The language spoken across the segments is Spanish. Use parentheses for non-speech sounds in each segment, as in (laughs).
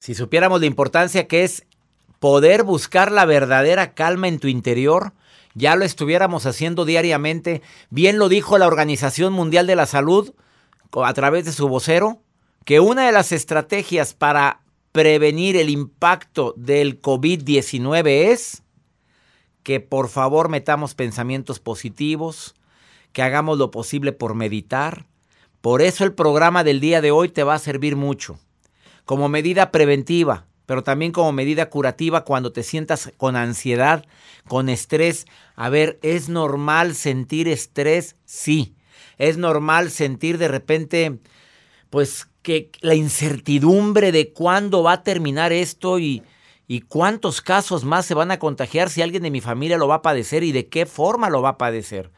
Si supiéramos la importancia que es poder buscar la verdadera calma en tu interior, ya lo estuviéramos haciendo diariamente. Bien lo dijo la Organización Mundial de la Salud a través de su vocero, que una de las estrategias para prevenir el impacto del COVID-19 es que por favor metamos pensamientos positivos, que hagamos lo posible por meditar. Por eso el programa del día de hoy te va a servir mucho como medida preventiva, pero también como medida curativa cuando te sientas con ansiedad, con estrés. A ver, ¿es normal sentir estrés? Sí. Es normal sentir de repente, pues, que la incertidumbre de cuándo va a terminar esto y, y cuántos casos más se van a contagiar si alguien de mi familia lo va a padecer y de qué forma lo va a padecer.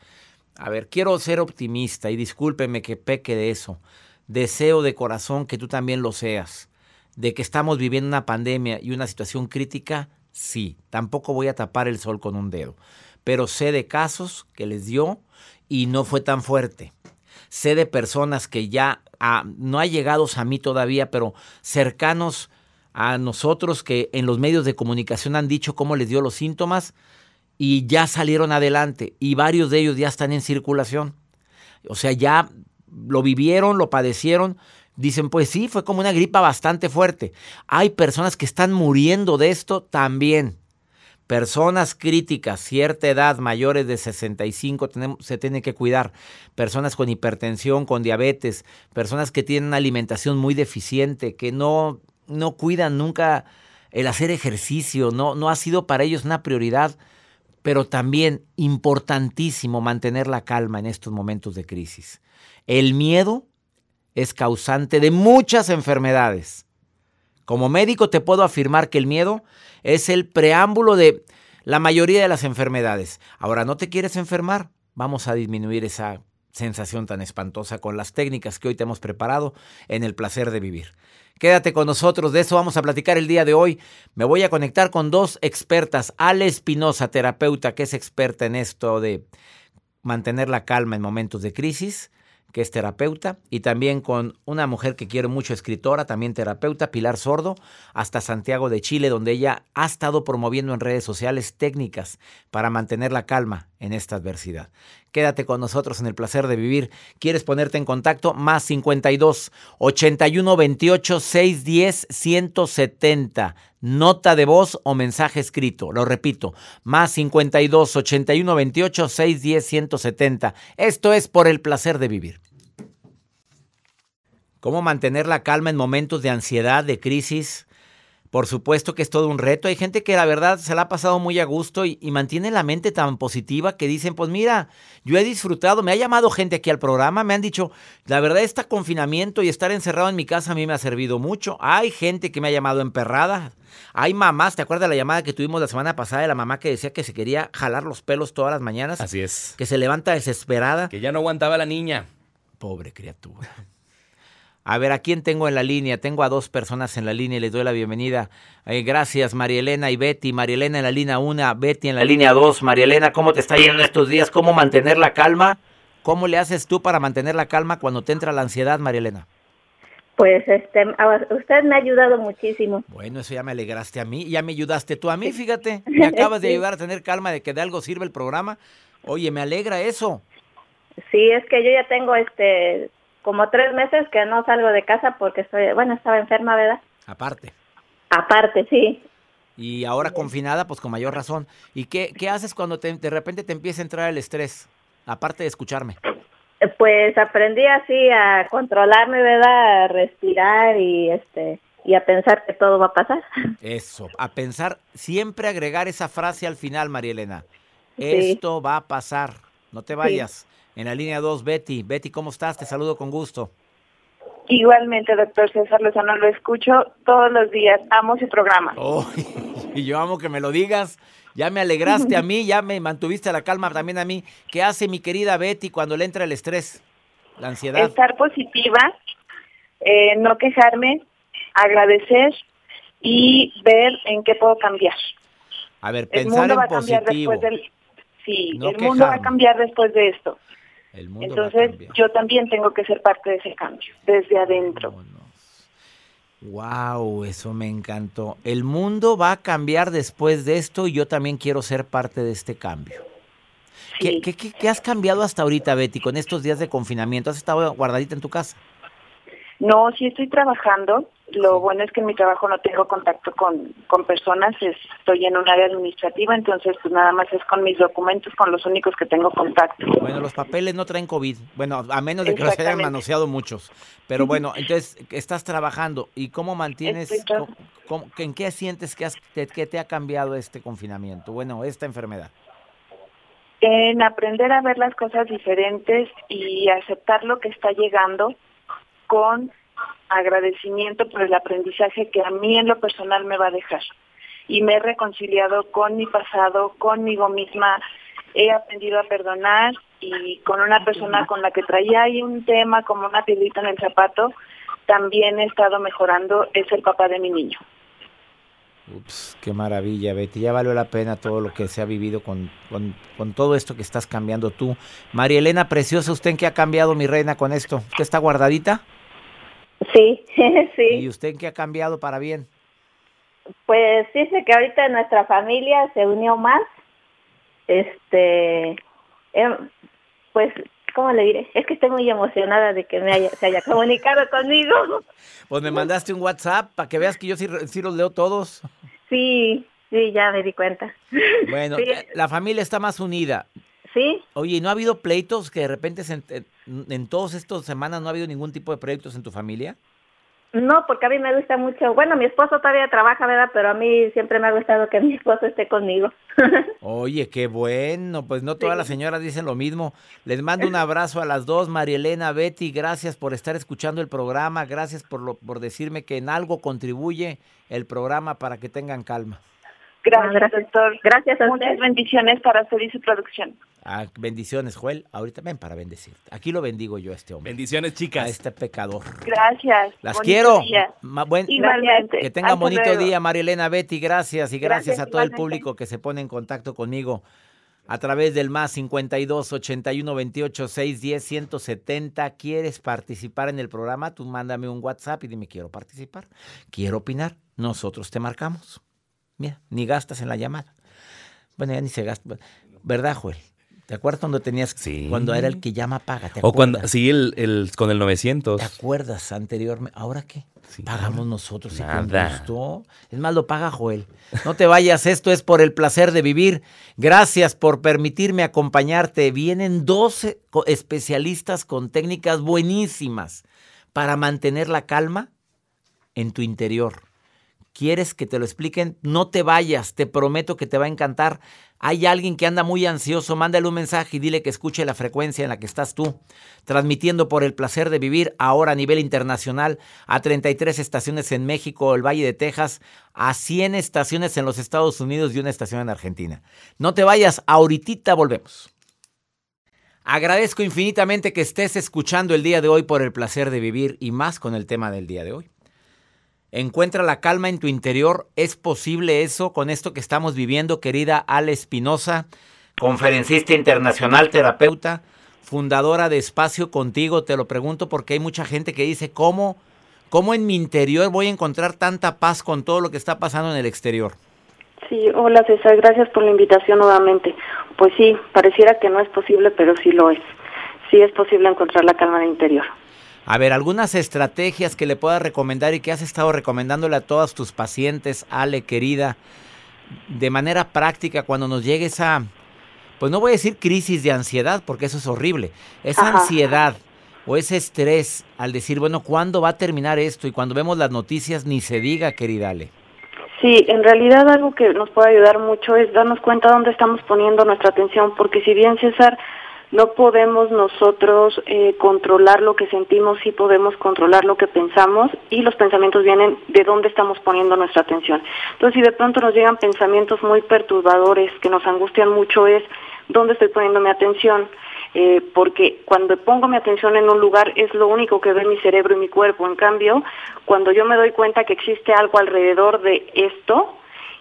A ver, quiero ser optimista y discúlpeme que peque de eso. Deseo de corazón que tú también lo seas de que estamos viviendo una pandemia y una situación crítica, sí, tampoco voy a tapar el sol con un dedo, pero sé de casos que les dio y no fue tan fuerte. Sé de personas que ya ah, no ha llegado a mí todavía, pero cercanos a nosotros que en los medios de comunicación han dicho cómo les dio los síntomas y ya salieron adelante y varios de ellos ya están en circulación. O sea, ya lo vivieron, lo padecieron, Dicen, pues sí, fue como una gripa bastante fuerte. Hay personas que están muriendo de esto también. Personas críticas, cierta edad, mayores de 65, se tienen que cuidar. Personas con hipertensión, con diabetes, personas que tienen una alimentación muy deficiente, que no, no cuidan nunca el hacer ejercicio, no, no ha sido para ellos una prioridad, pero también importantísimo mantener la calma en estos momentos de crisis. El miedo es causante de muchas enfermedades. Como médico te puedo afirmar que el miedo es el preámbulo de la mayoría de las enfermedades. Ahora, ¿no te quieres enfermar? Vamos a disminuir esa sensación tan espantosa con las técnicas que hoy te hemos preparado en el placer de vivir. Quédate con nosotros, de eso vamos a platicar el día de hoy. Me voy a conectar con dos expertas, Ale Espinosa, terapeuta, que es experta en esto de mantener la calma en momentos de crisis, que es terapeuta, y también con una mujer que quiero mucho, escritora, también terapeuta, Pilar Sordo, hasta Santiago de Chile, donde ella ha estado promoviendo en redes sociales técnicas para mantener la calma en esta adversidad. Quédate con nosotros en el placer de vivir. ¿Quieres ponerte en contacto? Más 52 81 28 610 170. Nota de voz o mensaje escrito. Lo repito, más 52 81 28 610 170. Esto es por el placer de vivir. ¿Cómo mantener la calma en momentos de ansiedad, de crisis? Por supuesto que es todo un reto. Hay gente que la verdad se la ha pasado muy a gusto y, mantiene la mente tan positiva que dicen, pues mira, yo he disfrutado, me ha llamado gente aquí al programa, me han dicho, la verdad este confinamiento y estar encerrado en mi casa a mí me ha servido mucho. Hay gente que me ha llamado emperrada. Hay mamás, ¿te acuerdas de la llamada que tuvimos la semana pasada de la mamá que decía que se quería jalar los pelos todas las mañanas? Así es. Que se levanta desesperada. Que ya no aguantaba la niña. Pobre criatura. A ver, ¿a quién tengo en la línea? Tengo a dos personas en la línea y les doy la bienvenida. Eh, gracias, María Elena y Betty. María Elena en la línea 1, Betty en la línea 2. María Elena, ¿cómo te está yendo estos días? ¿Cómo mantener la calma? ¿Cómo le haces tú para mantener la calma cuando te entra la ansiedad, María Elena? Pues este, usted me ha ayudado muchísimo. Bueno, eso ya me alegraste a mí, ya me ayudaste tú a mí, fíjate. (laughs) Me acabas de ayudar a tener calma de que de algo sirve el programa. Oye, me alegra eso. Sí, es que yo ya tengo este como tres meses que no salgo de casa porque estoy, bueno, estaba enferma, ¿verdad? Aparte. Aparte, sí. Y ahora confinada, pues con mayor razón. ¿Y qué, qué haces cuando de repente te empieza a entrar el estrés? Aparte de escucharme. Pues aprendí así a controlarme, ¿verdad? A respirar y este y a pensar que todo va a pasar. (laughs) Eso, a pensar, siempre agregar esa frase al final, María Elena. Esto va a pasar, no te vayas. En la línea 2, Betty. Betty, ¿cómo estás? Te saludo con gusto. Igualmente, doctor César Lozano, lo escucho todos los días. Amo su programa. (laughs) y yo amo que me lo digas. Ya me alegraste a mí, ya me mantuviste la calma también a mí. ¿Qué hace mi querida Betty cuando le entra el estrés, la ansiedad? Estar positiva, eh, no quejarme, agradecer y ver en qué puedo cambiar. A ver, pensar en positivo. sí, el mundo va a cambiar después de esto. Entonces yo también tengo que ser parte de ese cambio, desde adentro. Wow, eso me encantó. El mundo va a cambiar después de esto y yo también quiero ser parte de este cambio. ¿Qué, qué, qué has cambiado hasta ahorita, Betty, con estos días de confinamiento? ¿Has estado guardadita en tu casa? No, sí estoy trabajando. Lo bueno es que en mi trabajo no tengo contacto con, con personas, estoy en un área administrativa, entonces pues nada más es con mis documentos, con los únicos que tengo contacto. Bueno, los papeles no traen COVID, bueno, a menos de que los hayan manoseado muchos. Pero bueno, entonces estás trabajando y cómo mantienes, en qué sientes que, has, que te ha cambiado este confinamiento, bueno, esta enfermedad? En aprender a ver las cosas diferentes y aceptar lo que está llegando con agradecimiento por el aprendizaje que a mí en lo personal me va a dejar. Y me he reconciliado con mi pasado, conmigo misma, he aprendido a perdonar y con una persona con la que traía ahí un tema como una piedrita en el zapato, también he estado mejorando, es el papá de mi niño. Ups, qué maravilla, Betty. Ya valió la pena todo lo que se ha vivido con, con, todo esto que estás cambiando tú. María Elena Preciosa, ¿usted en qué ha cambiado, mi reina, con esto? ¿Usted está guardadita? Sí, (laughs) sí. ¿Y usted en qué ha cambiado para bien? Pues dice que ahorita nuestra familia se unió más. Este, em, pues, ¿cómo le diré? Es que estoy muy emocionada de que me haya, se haya comunicado conmigo. (laughs) Pues me mandaste un WhatsApp para que veas que yo sí, sí los leo todos. Sí, sí, ya me di cuenta. Bueno, la familia está más unida. Sí. Oye, ¿no ha habido pleitos que de repente en, en todas estas semanas no ha habido ningún tipo de proyectos en tu familia? No, porque a mí me gusta mucho. Bueno, mi esposo todavía trabaja, ¿verdad? Pero a mí siempre me ha gustado que (laughs) mi esposo esté conmigo. (laughs) Oye, qué bueno. Pues no todas las señoras dicen lo mismo. Les mando un (laughs) abrazo a las dos, María Elena, Betty. Gracias por estar escuchando el programa. Gracias por, lo, por decirme que en algo contribuye el programa para que tengan calma. Gracias, doctor. Gracias a Muchas bendiciones para usted y su producción. Ah, bendiciones, Joel. Ahorita ven para bendecir. Aquí lo bendigo yo a este hombre. Bendiciones, chicas. A este pecador. Gracias. Las quiero. buen, Igualmente. Que tengan bonito día, Marilena Betty. Gracias y gracias, a todo el público que se pone en contacto conmigo a través del más 52 81 28 610 170. ¿Quieres participar en el programa? Tú mándame un WhatsApp y dime, quiero participar. Quiero opinar. Nosotros te marcamos. Mira, ni gastas en la llamada. Bueno, ya ni se gasta. ¿Verdad, Joel? ¿Te acuerdas cuando tenías, sí. cuando era el que llama paga? o cuando, sí, el, el, con el 900. ¿Te acuerdas anteriormente? ¿Ahora qué? Pagamos nosotros. Nada. Es más, lo paga Joel. No te vayas, esto es por el placer de vivir. Gracias por permitirme acompañarte. Vienen 12 especialistas con técnicas buenísimas para mantener la calma en tu interior ¿Quieres que te lo expliquen? No te vayas, te prometo que te va a encantar. Hay alguien que anda muy ansioso, mándale un mensaje y dile que escuche la frecuencia en la que estás tú, transmitiendo por el placer de vivir ahora a nivel internacional a 33 estaciones en México, el Valle de Texas, a 100 estaciones en los Estados Unidos y una estación en Argentina. No te vayas, ahorita volvemos. Agradezco infinitamente que estés escuchando el día de hoy por el placer de vivir y más con el tema del día de hoy. Encuentra la calma en tu interior. ¿Es posible eso con esto que estamos viviendo, querida Ale Espinosa, conferencista internacional, terapeuta, fundadora de Espacio Contigo? Te lo pregunto porque hay mucha gente que dice, ¿cómo, cómo en mi interior voy a encontrar tanta paz con todo lo que está pasando en el exterior? Sí, hola César, gracias por la invitación nuevamente. Pues sí, pareciera que no es posible, pero sí lo es. Sí es posible encontrar la calma en el interior. A ver, algunas estrategias que le puedas recomendar y que has estado recomendándole a todos tus pacientes, Ale, querida, de manera práctica cuando nos llegue esa, pues no voy a decir crisis de ansiedad, porque eso es horrible, esa ansiedad o ese estrés al decir, bueno, ¿cuándo va a terminar esto? Y cuando vemos las noticias, ni se diga, querida Ale. Sí, en realidad algo que nos puede ayudar mucho es darnos cuenta dónde estamos poniendo nuestra atención, porque si bien César no podemos nosotros eh, controlar lo que sentimos, sí podemos controlar lo que pensamos y los pensamientos vienen de dónde estamos poniendo nuestra atención. Entonces, si de pronto nos llegan pensamientos muy perturbadores que nos angustian mucho es dónde estoy poniendo mi atención, eh, porque cuando pongo mi atención en un lugar es lo único que ve mi cerebro y mi cuerpo. En cambio, cuando yo me doy cuenta que existe algo alrededor de esto,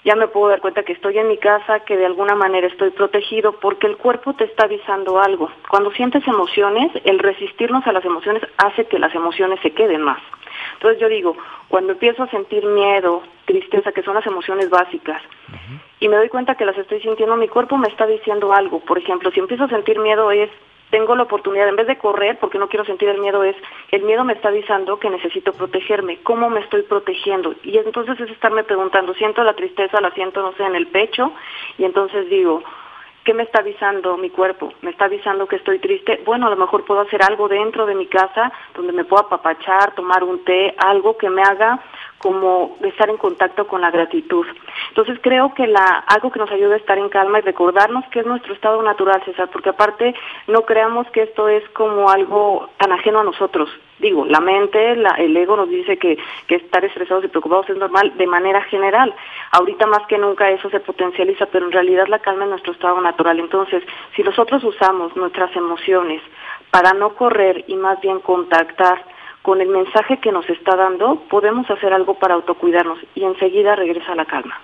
ya me puedo dar cuenta que estoy en mi casa, que de alguna manera estoy protegido, porque el cuerpo te está avisando algo. Cuando sientes emociones, el resistirnos a las emociones hace que las emociones se queden más. Entonces yo digo, cuando empiezo a sentir miedo, tristeza, que son las emociones básicas, y me doy cuenta que las estoy sintiendo, mi cuerpo me está diciendo algo. Por ejemplo, si empiezo a sentir miedo es, tengo la oportunidad, en vez de correr, porque no quiero sentir el miedo, es, el miedo me está avisando que necesito protegerme. ¿Cómo me estoy protegiendo? Y entonces es estarme preguntando, siento la tristeza, la siento, no sé, en el pecho, y entonces digo, ¿Qué me está avisando mi cuerpo? ¿Me está avisando que estoy triste? Bueno, a lo mejor puedo hacer algo dentro de mi casa donde me pueda apapachar, tomar un té, algo que me haga como estar en contacto con la gratitud. Entonces creo que la, algo que nos ayuda a estar en calma y recordarnos que es nuestro estado natural, César, porque aparte no creamos que esto es como algo tan ajeno a nosotros. Digo, la mente, el ego nos dice que, que estar estresados y preocupados es normal de manera general. Ahorita más que nunca eso se potencializa, pero en realidad la calma es nuestro estado natural. Entonces, si nosotros usamos nuestras emociones para no correr y más bien contactar, con el mensaje que nos está dando, podemos hacer algo para autocuidarnos y enseguida regresa la calma.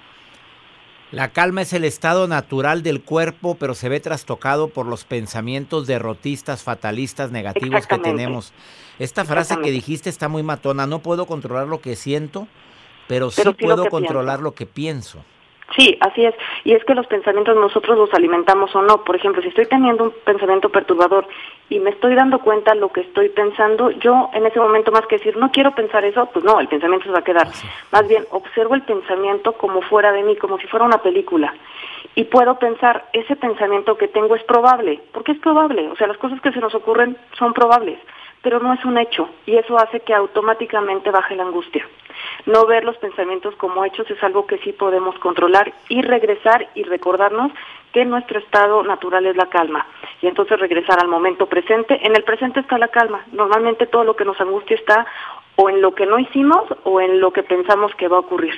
La calma es el estado natural del cuerpo, pero se ve trastocado por los pensamientos derrotistas, fatalistas, negativos que tenemos. Esta frase que dijiste está muy matona. No puedo controlar lo que siento, pero sí, puedo controlar lo que pienso. Sí, así es. Y es que los pensamientos nosotros los alimentamos o no. Por ejemplo, si estoy teniendo un pensamiento perturbador y me estoy dando cuenta lo que estoy pensando, yo en ese momento más que decir, no quiero pensar eso, pues no, el pensamiento se va a quedar. Más bien, observo el pensamiento como fuera de mí, como si fuera una película. Y puedo pensar, ese pensamiento que tengo es probable. ¿Por qué es probable? O sea, las cosas que se nos ocurren son probables pero no es un hecho y eso hace que automáticamente baje la angustia. No ver los pensamientos como hechos es algo que sí podemos controlar y regresar y recordarnos que nuestro estado natural es la calma y entonces regresar al momento presente. En el presente está la calma. Normalmente todo lo que nos angustia está o en lo que no hicimos o en lo que pensamos que va a ocurrir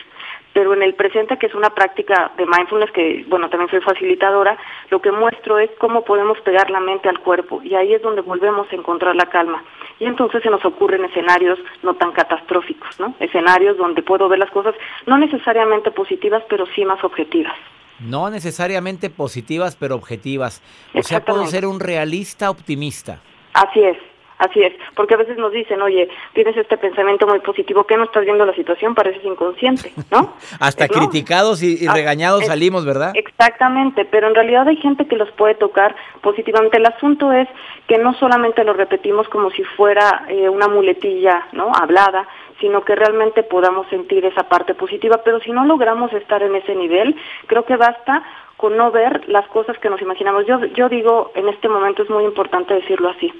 pero en el presente, que es una práctica de mindfulness, que bueno, también soy facilitadora, lo que muestro es cómo podemos pegar la mente al cuerpo y ahí es donde volvemos a encontrar la calma. Y entonces se nos ocurren escenarios no tan catastróficos, ¿no? Escenarios donde puedo ver las cosas no necesariamente positivas, pero sí más objetivas. No necesariamente positivas, pero objetivas. O sea, puedo ser un realista optimista. Así es, Así es, porque a veces nos dicen, oye, tienes este pensamiento muy positivo, ¿qué no estás viendo la situación? Pareces inconsciente, ¿no? (laughs) Hasta criticados y, ah, regañados salimos, ¿verdad? Exactamente, pero en realidad hay gente que los puede tocar positivamente. El asunto es que no solamente lo repetimos como si fuera eh, una muletilla, ¿no? Hablada, sino que realmente podamos sentir esa parte positiva, pero si no logramos estar en ese nivel, creo que basta con no ver las cosas que nos imaginamos. Yo, yo digo, en este momento es muy importante decirlo así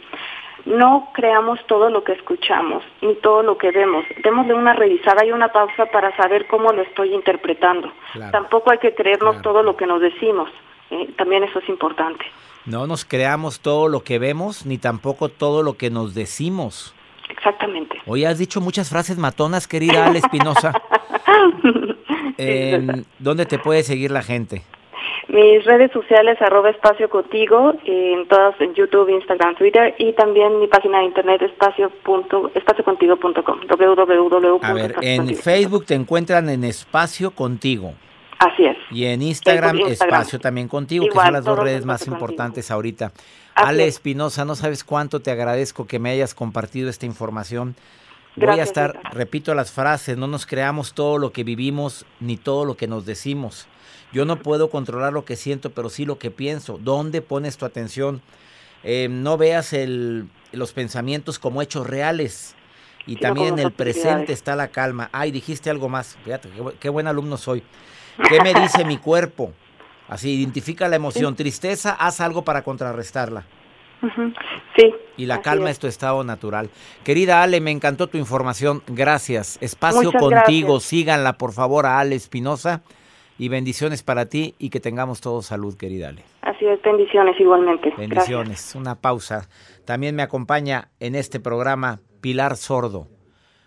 no creamos todo lo que escuchamos ni todo lo que vemos. Démosle una revisada y una pausa para saber cómo lo estoy interpretando. Tampoco hay que creernos todo lo que nos decimos. ¿eh? También eso es importante. No nos creamos todo lo que vemos ni tampoco todo lo que nos decimos. Exactamente. Hoy has dicho muchas frases matonas, querida Ale Espinosa. (laughs) ¿Dónde te puede seguir la gente? Mis redes sociales, arroba espacio contigo, en todas, en YouTube, Instagram, Twitter, y también mi página de internet, espacio punto, espaciocontigo.com, www. A ver, en Facebook te encuentran en Espacio Contigo. Así es. Y en Instagram, Espacio también Contigo, que son las dos redes más importantes ahorita. Ale Espinosa, no sabes cuánto te agradezco que me hayas compartido esta información. Voy a estar, repito las frases, no nos creamos todo lo que vivimos ni todo lo que nos decimos. Yo no puedo controlar lo que siento, pero sí lo que pienso. ¿Dónde pones tu atención? Eh, no veas el, los pensamientos como hechos reales. Y también en el presente está la calma. Ay, dijiste algo más. Fíjate, qué, buen alumno soy. ¿Qué me dice mi cuerpo? Así, identifica la emoción. (laughs) Tristeza, haz algo para contrarrestarla. Sí. Y la calma es. tu estado natural. Querida Ale, me encantó tu información. Gracias. Espacio contigo. Síganla, por favor, a Ale Espinosa y bendiciones para ti y que tengamos todos salud, querida Ale. Así es, bendiciones igualmente. Bendiciones. Una pausa. También me acompaña en este programa Pilar Sordo,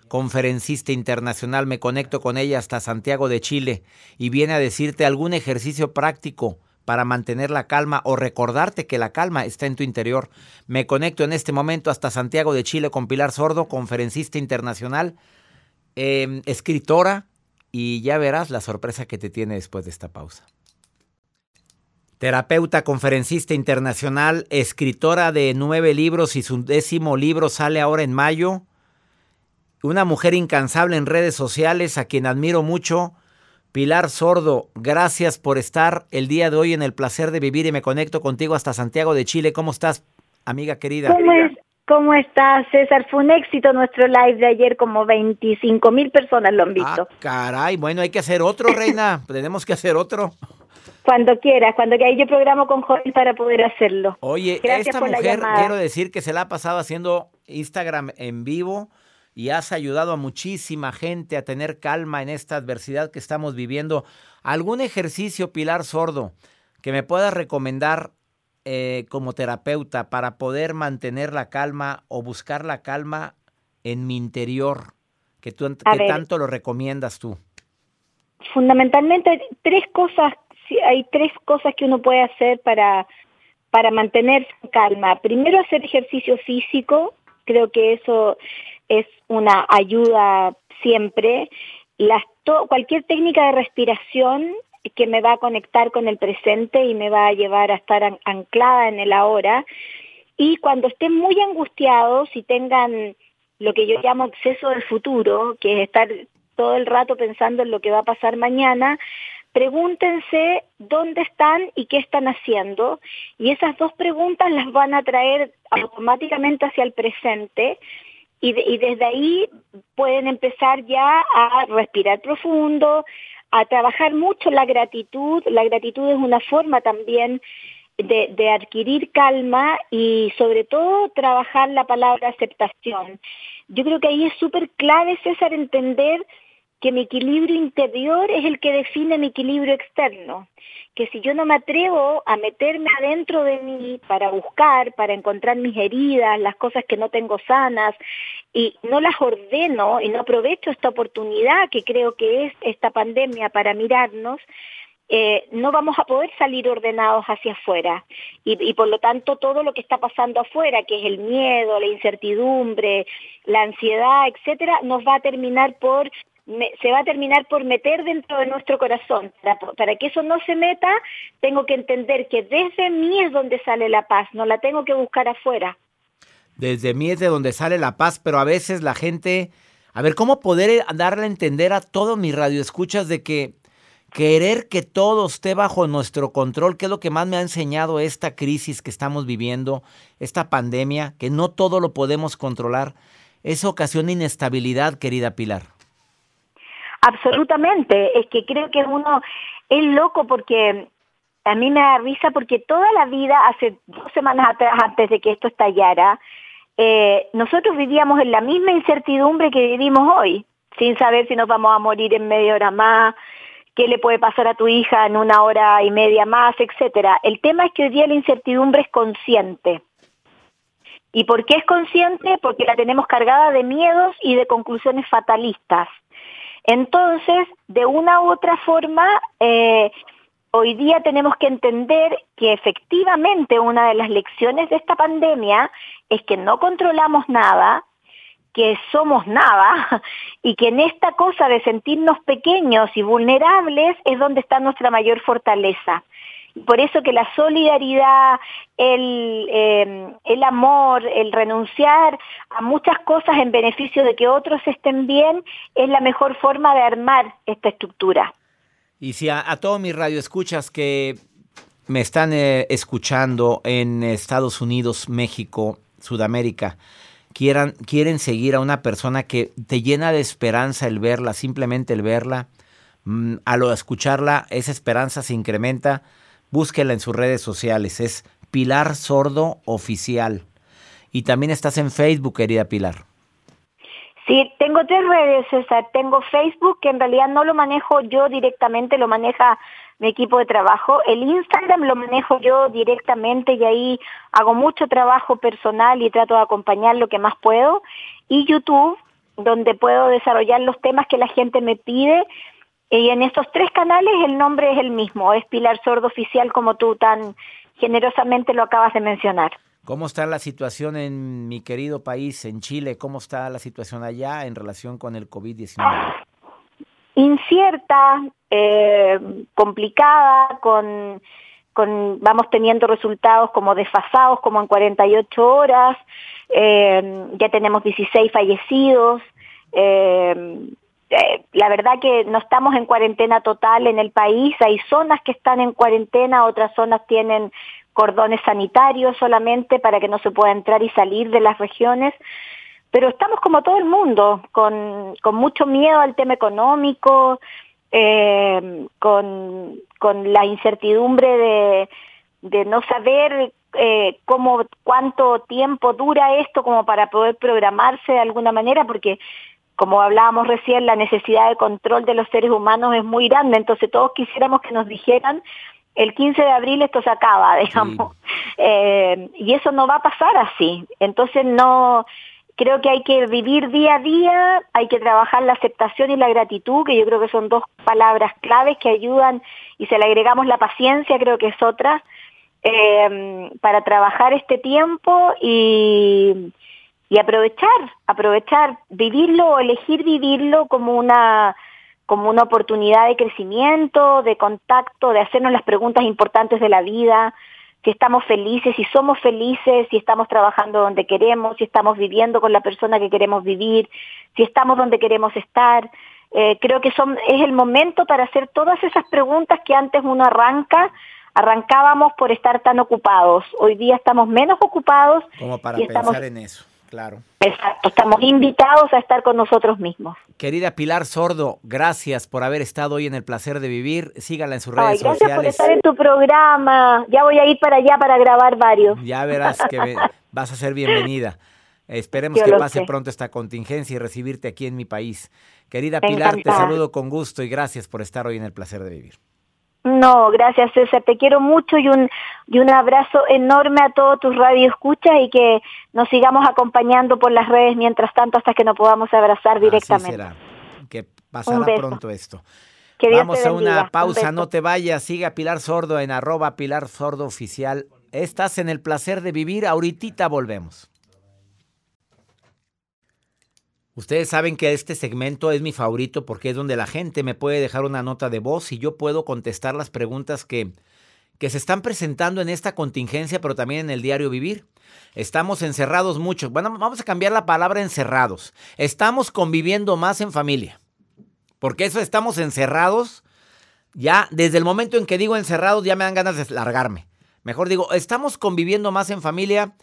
conferencista internacional. Me conecto con ella hasta Santiago de Chile y viene a decirte algún ejercicio práctico para mantener la calma o recordarte que la calma está en tu interior. Me conecto en este momento hasta Santiago de Chile con Pilar Sordo, conferencista internacional, em, escritora, y ya verás la sorpresa que te tiene después de esta pausa. Terapeuta, conferencista internacional, escritora de nueve libros y su décimo libro sale ahora en mayo. Una mujer incansable en redes sociales a quien admiro mucho. Pilar Sordo, gracias por estar el día de hoy en el placer de vivir y me conecto contigo hasta Santiago de Chile. ¿Cómo estás, amiga querida? ¿Cómo, es, cómo estás, César? Fue un éxito nuestro live de ayer, como 25 mil personas lo han visto. Ah, caray, bueno, hay que hacer otro, reina. (laughs) Tenemos que hacer otro. Cuando quieras, cuando quieras. Yo programo con Joel para poder hacerlo. Oye, Gracias esta por la mujer, quiero decir que se la ha pasado haciendo Instagram en vivo y has ayudado a muchísima gente a tener calma en esta adversidad que estamos viviendo. ¿Algún ejercicio, Pilar Sordo, que me puedas recomendar eh, como terapeuta para poder mantener la calma o buscar la calma en mi interior? Que, tú, que ver. tanto lo recomiendas tú. Fundamentalmente hay tres cosas, sí, hay tres cosas que uno puede hacer para, para mantenerse en calma. Primero hacer ejercicio físico, creo que eso es una ayuda siempre. Cualquier técnica de respiración que me va a conectar con el presente y me va a llevar a estar an- anclada en el ahora. Y cuando estén muy angustiados y tengan lo que yo llamo exceso del futuro, que es estar todo el rato pensando en lo que va a pasar mañana, pregúntense dónde están y qué están haciendo. Y esas dos preguntas las van a traer automáticamente hacia el presente. Y, de- y desde ahí pueden empezar ya a respirar profundo, a trabajar mucho la gratitud. La gratitud es una forma también de, de adquirir calma y sobre todo trabajar la palabra aceptación. Yo creo que ahí es súper clave, César, entender que mi equilibrio interior es el que define mi equilibrio externo. Que si yo no me atrevo a meterme adentro de mí para buscar, para encontrar mis heridas, las cosas que no tengo sanas, y no las ordeno y no aprovecho esta oportunidad que creo que es esta pandemia para mirarnos, eh, no vamos a poder salir ordenados hacia afuera. Y, y por lo tanto todo lo que está pasando afuera, que es el miedo, la incertidumbre, la ansiedad, etcétera, nos va a terminar por me- se va a terminar por meter dentro de nuestro corazón. Para, para que eso no se meta, tengo que entender que desde mí es donde sale la paz, no la tengo que buscar afuera. Desde mí es de donde sale la paz, pero a veces la gente, a ver, ¿cómo poder eh, darle a entender a todos mis radioescuchas de que querer que todo esté bajo nuestro control, que es lo que más me ha enseñado esta crisis que estamos viviendo, esta pandemia, que no todo lo podemos controlar, eso ocasiona inestabilidad, querida Pilar. Absolutamente, es que creo que uno es loco porque a mí me da risa porque toda la vida, hace dos semanas atrás, antes de que esto estallara, eh, nosotros vivíamos en la misma incertidumbre que vivimos hoy, sin saber si nos vamos a morir en media hora más, qué le puede pasar a tu hija en una hora y media más, etcétera. El tema es que hoy día la incertidumbre es consciente. ¿Y por qué es consciente? Porque la tenemos cargada de miedos y de conclusiones fatalistas. Entonces, de una u otra forma, eh, hoy día tenemos que entender que efectivamente una de las lecciones de esta pandemia es que no controlamos nada, que somos nada (laughs) y que en esta cosa de sentirnos pequeños y vulnerables es donde está nuestra mayor fortaleza. Por eso que la solidaridad, el, eh, el amor, el renunciar a muchas cosas en beneficio de que otros estén bien es la mejor forma de armar esta estructura. Y si a, todos mis radioescuchas que me están eh, escuchando en Estados Unidos, México, Sudamérica, quieran, quieren seguir a una persona que te llena de esperanza el verla, simplemente el verla, mm, a lo escucharla, esa esperanza se incrementa, búsquela en sus redes sociales, es Pilar Sordo Oficial. Y también estás en Facebook, querida Pilar. Sí, tengo tres redes, César. Tengo Facebook, que en realidad no lo manejo yo directamente, lo maneja mi equipo de trabajo. El Instagram lo manejo yo directamente y ahí hago mucho trabajo personal y trato de acompañar lo que más puedo. Y YouTube, donde puedo desarrollar los temas que la gente me pide. Y en estos tres canales el nombre es el mismo, es Pilar Sordo Oficial, como tú tan generosamente lo acabas de mencionar. ¿Cómo está la situación en mi querido país, en Chile? ¿Cómo está la situación allá en relación con el COVID-19? incierta, eh, complicada, con, con, vamos teniendo resultados como desfasados, como en 48 horas, eh, ya tenemos 16 fallecidos. Eh, eh, la verdad que no estamos en cuarentena total en el país, hay zonas que están en cuarentena, otras zonas tienen cordones sanitarios solamente para que no se pueda entrar y salir de las regiones, pero estamos como todo el mundo, con, con mucho miedo al tema económico, eh, con, con la incertidumbre de, de no saber eh, cómo, cuánto tiempo dura esto como para poder programarse de alguna manera, porque como hablábamos recién, la necesidad de control de los seres humanos es muy grande, entonces todos quisiéramos que nos dijeran el 15 de abril esto se acaba, (laughs) digamos, eh, y eso no va a pasar así, entonces no, creo que hay que vivir día a día, hay que trabajar la aceptación y la gratitud, que yo creo que son dos palabras claves que ayudan, y se le agregamos la paciencia, creo que es otra, eh, para trabajar este tiempo y, y aprovechar, aprovechar, vivirlo o elegir vivirlo como una como una oportunidad de crecimiento, de contacto, de hacernos las preguntas importantes de la vida, si estamos felices, si somos felices, si estamos trabajando donde queremos, si estamos viviendo con la persona que queremos vivir, si estamos donde queremos estar. Eh, creo que son, es el momento para hacer todas esas preguntas que antes uno arranca, arrancábamos por estar tan ocupados. Hoy día estamos menos ocupados. Como para pensar en eso. Claro. Exacto, estamos invitados a estar con nosotros mismos. Querida Pilar Sordo, gracias por haber estado hoy en el placer de vivir. Sígala en sus redes gracias sociales. por estar en tu programa. Ya voy a ir para allá para grabar varios. Ya verás que (laughs) vas a ser bienvenida. Esperemos que pase pronto esta contingencia y recibirte aquí en mi país. Querida Pilar, te saludo con gusto y gracias por estar hoy en el placer de vivir. No, gracias César, te quiero mucho y un, y un abrazo enorme a todos tus radioescuchas y que nos sigamos acompañando por las redes mientras tanto hasta que nos podamos abrazar directamente. Así será. Que pasará pronto esto. Que Vamos a una pausa, no te vayas, siga Pilar Sordo en arroba Pilar Sordo Oficial. Estás en el placer de vivir, ahorita volvemos. Ustedes saben que este segmento es mi favorito porque es donde la gente me puede dejar una nota de voz y yo puedo contestar las preguntas que, que se están presentando en esta contingencia, pero también en el diario vivir. Estamos encerrados mucho. Bueno, vamos a cambiar la palabra encerrados. Estamos conviviendo más en familia. Porque eso estamos encerrados. Ya desde el momento en que digo encerrados ya me dan ganas de largarme. Mejor digo, estamos conviviendo más en familia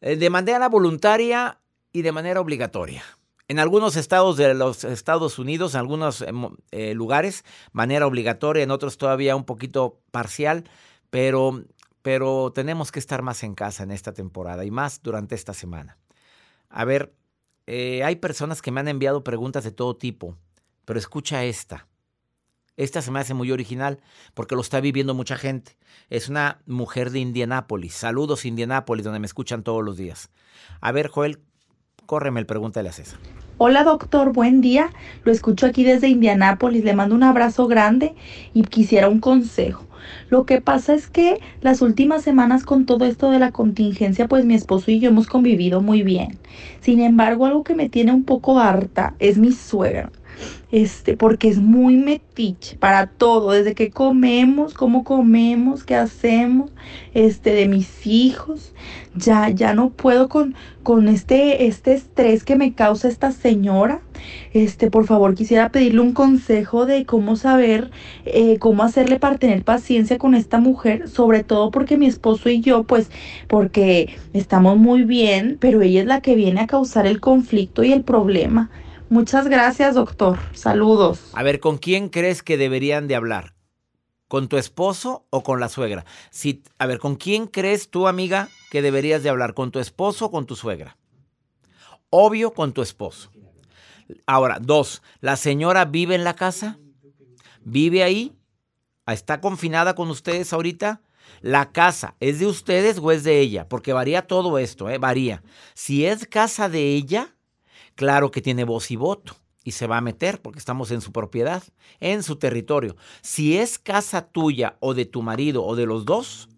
eh, de manera voluntaria y de manera obligatoria. En algunos estados de los Estados Unidos, en algunos eh, eh, lugares, manera obligatoria, en otros todavía un poquito parcial, pero, pero tenemos que estar más en casa en esta temporada y más durante esta semana. A ver, eh, hay personas que me han enviado preguntas de todo tipo, pero escucha esta. Esta se me hace muy original porque lo está viviendo mucha gente. Es una mujer de Indianápolis. Saludos Indianápolis, donde me escuchan todos los días. A ver, Joel, córreme el pregúntale a César. Hola doctor, buen día. Lo escucho aquí desde Indianápolis. Le mando un abrazo grande y quisiera un consejo. Lo que pasa es que las últimas semanas con todo esto de la contingencia, pues mi esposo y yo hemos convivido muy bien. Sin embargo, algo que me tiene un poco harta es mi suegra este, porque es muy metiche para todo, desde que comemos, cómo comemos, qué hacemos, este, de mis hijos. Ya, ya no puedo con, con este, este estrés que me causa esta señora. Este, por favor, quisiera pedirle un consejo de cómo saber, eh, cómo hacerle para tener paciencia con esta mujer, sobre todo porque mi esposo y yo, pues, porque estamos muy bien, pero ella es la que viene a causar el conflicto y el problema. Muchas gracias, doctor. Saludos. A ver, ¿con quién crees que deberían de hablar? ¿Con tu esposo o con la suegra? Si, a ver, ¿con quién crees tú, amiga, que deberías de hablar? ¿Con tu esposo o con tu suegra? Obvio, con tu esposo. Ahora, dos, ¿la señora vive en la casa? ¿Vive ahí? ¿Está confinada con ustedes ahorita? ¿La casa es de ustedes o es de ella? Porque varía todo esto, ¿eh? Varía. Si es casa de ella, claro que tiene voz y voto y se va a meter porque estamos en su propiedad, en su territorio. Si es casa tuya o de tu marido o de los dos,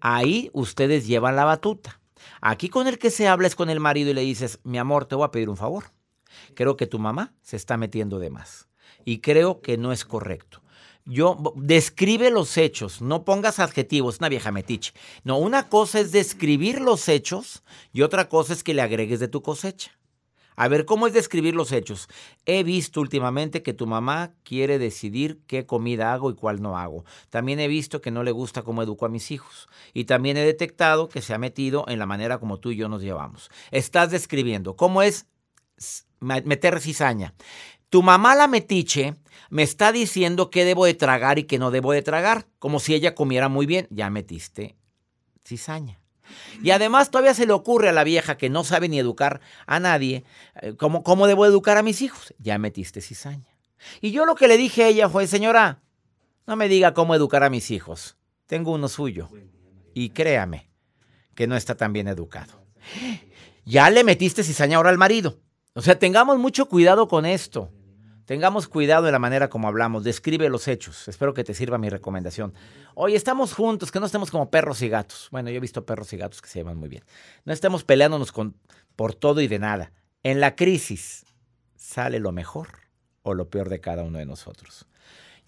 ahí ustedes llevan la batuta. Aquí con el que se habla es con el marido y le dices, mi amor, te voy a pedir un favor. Creo que tu mamá se está metiendo de más. y creo que no es correcto. Yo describe los hechos, no pongas adjetivos, una vieja metiche. No, una cosa es describir los hechos y otra cosa es que le agregues de tu cosecha. A ver, ¿cómo es describir los hechos? He visto últimamente que tu mamá quiere decidir qué comida hago y cuál no hago. También he visto que no le gusta cómo educo a mis hijos. Y también he detectado que se ha metido en la manera como tú y yo nos llevamos. Estás describiendo cómo es meter cizaña. Tu mamá la metiche me está diciendo qué debo de tragar y qué no debo de tragar, como si ella comiera muy bien. Ya metiste cizaña. Y además todavía se le ocurre a la vieja que no sabe ni educar a nadie, eh, ¿cómo, cómo debo educar a mis hijos? Ya metiste cizaña. Y yo lo que le dije a ella fue, señora, no me diga cómo educar a mis hijos. Tengo uno suyo. Y créame que no está tan bien educado. (gasps) Ya le metiste cizaña ahora al marido. O sea, tengamos mucho cuidado con esto. Tengamos cuidado de la manera como hablamos, describe los hechos. Espero que te sirva mi recomendación. Oye, estamos juntos, que no estemos como perros y gatos. Bueno, yo he visto perros y gatos que se llevan muy bien. No estemos peleándonos por todo y de nada. En la crisis sale lo mejor o lo peor de cada uno de nosotros.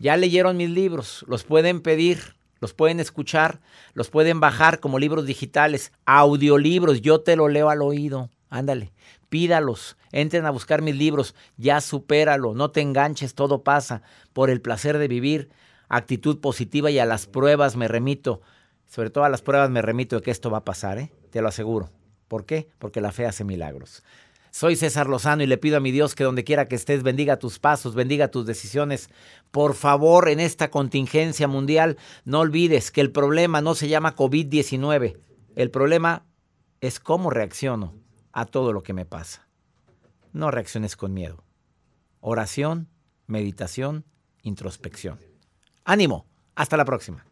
Ya leyeron mis libros, los pueden pedir, los pueden escuchar, los pueden bajar como libros digitales, audiolibros, yo te lo leo al oído. Ándale, pídalos, entren a buscar mis libros, ya supéralo, no te enganches, todo pasa, por el placer de vivir, actitud positiva y a las pruebas me remito, sobre todo a las pruebas me remito de que esto va a pasar, ¿eh? te lo aseguro. ¿Por qué? Porque la fe hace milagros. Soy César Lozano y le pido a mi Dios que donde quiera que estés bendiga tus pasos, bendiga tus decisiones. Por favor, en esta contingencia mundial, no olvides que el problema no se llama COVID-19. El problema es cómo reacciono a todo lo que me pasa. No reacciones con miedo. Oración, meditación, introspección. Ánimo. Hasta la próxima.